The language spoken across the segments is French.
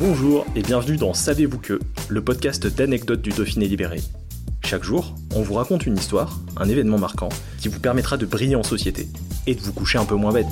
Bonjour et bienvenue dans Savez-vous que, le podcast d'anecdotes du Dauphiné libéré. Chaque jour, on vous raconte une histoire, un événement marquant, qui vous permettra de briller en société et de vous coucher un peu moins bête.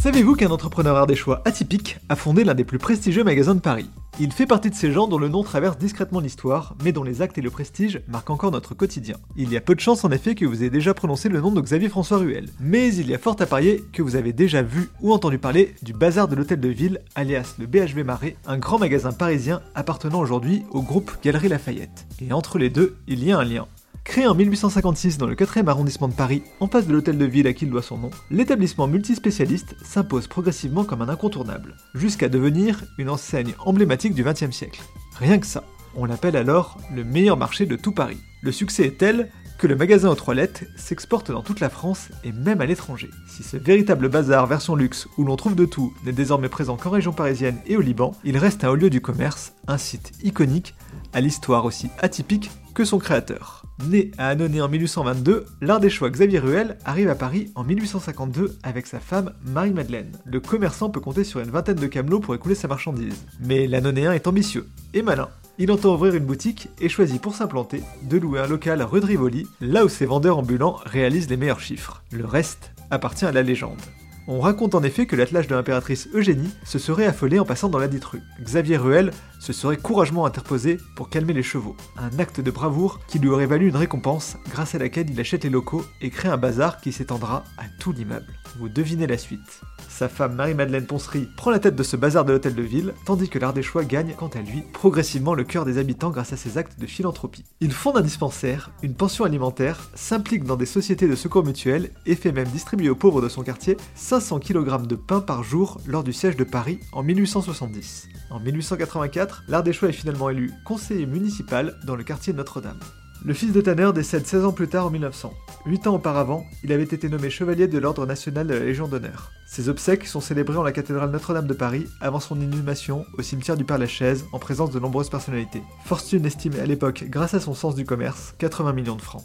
Savez-vous qu'un entrepreneur ardéchois atypique a fondé l'un des plus prestigieux magasins de Paris? Il fait partie de ces gens dont le nom traverse discrètement l'histoire, mais dont les actes et le prestige marquent encore notre quotidien. Il y a peu de chances en effet que vous ayez déjà prononcé le nom de Xavier François Ruel, mais il y a fort à parier que vous avez déjà vu ou entendu parler du bazar de l'hôtel de ville, alias le BHV Marais, un grand magasin parisien appartenant aujourd'hui au groupe Galerie Lafayette. Et entre les deux, il y a un lien. Créé en 1856 dans le 4e arrondissement de Paris, en face de l'hôtel de ville à qui il doit son nom, l'établissement multispécialiste s'impose progressivement comme un incontournable, jusqu'à devenir une enseigne emblématique du XXe siècle. Rien que ça. On l'appelle alors le meilleur marché de tout Paris. Le succès est tel que le magasin aux trois lettres s'exporte dans toute la France et même à l'étranger. Si ce véritable bazar version luxe où l'on trouve de tout n'est désormais présent qu'en région parisienne et au Liban, il reste un haut lieu du commerce, un site iconique, à l'histoire aussi atypique que son créateur. Né à Annonay en 1822, l'Ardéchois Xavier Ruel arrive à Paris en 1852 avec sa femme Marie-Madeleine. Le commerçant peut compter sur une vingtaine de camelots pour écouler sa marchandise. Mais l'Annonéen est ambitieux et malin. Il entend ouvrir une boutique et choisit pour s'implanter de louer un local rue de Rivoli, là où ses vendeurs ambulants réalisent les meilleurs chiffres. Le reste appartient à la légende. On raconte en effet que l'attelage de l'impératrice Eugénie se serait affolé en passant dans la dite rue. Xavier Ruel se serait courageusement interposé pour calmer les chevaux. Un acte de bravoure qui lui aurait valu une récompense grâce à laquelle il achète les locaux et crée un bazar qui s'étendra à tout l'immeuble. Vous devinez la suite. Sa femme Marie-Madeleine Poncerie prend la tête de ce bazar de l'hôtel de ville, tandis que l'Ardéchois gagne, quant à lui, progressivement le cœur des habitants grâce à ses actes de philanthropie. Il fonde un dispensaire, une pension alimentaire, s'implique dans des sociétés de secours mutuels et fait même distribuer aux pauvres de son quartier 500 kg de pain par jour lors du siège de Paris en 1870. En 1884, l'Ardéchois est finalement élu conseiller municipal dans le quartier Notre-Dame. Le fils de Tanner décède 16 ans plus tard en 1900. 8 ans auparavant, il avait été nommé chevalier de l'Ordre national de la Légion d'honneur. Ses obsèques sont célébrées en la cathédrale Notre-Dame de Paris avant son inhumation au cimetière du Père-Lachaise en présence de nombreuses personnalités. Fortune estimée à l'époque, grâce à son sens du commerce, 80 millions de francs.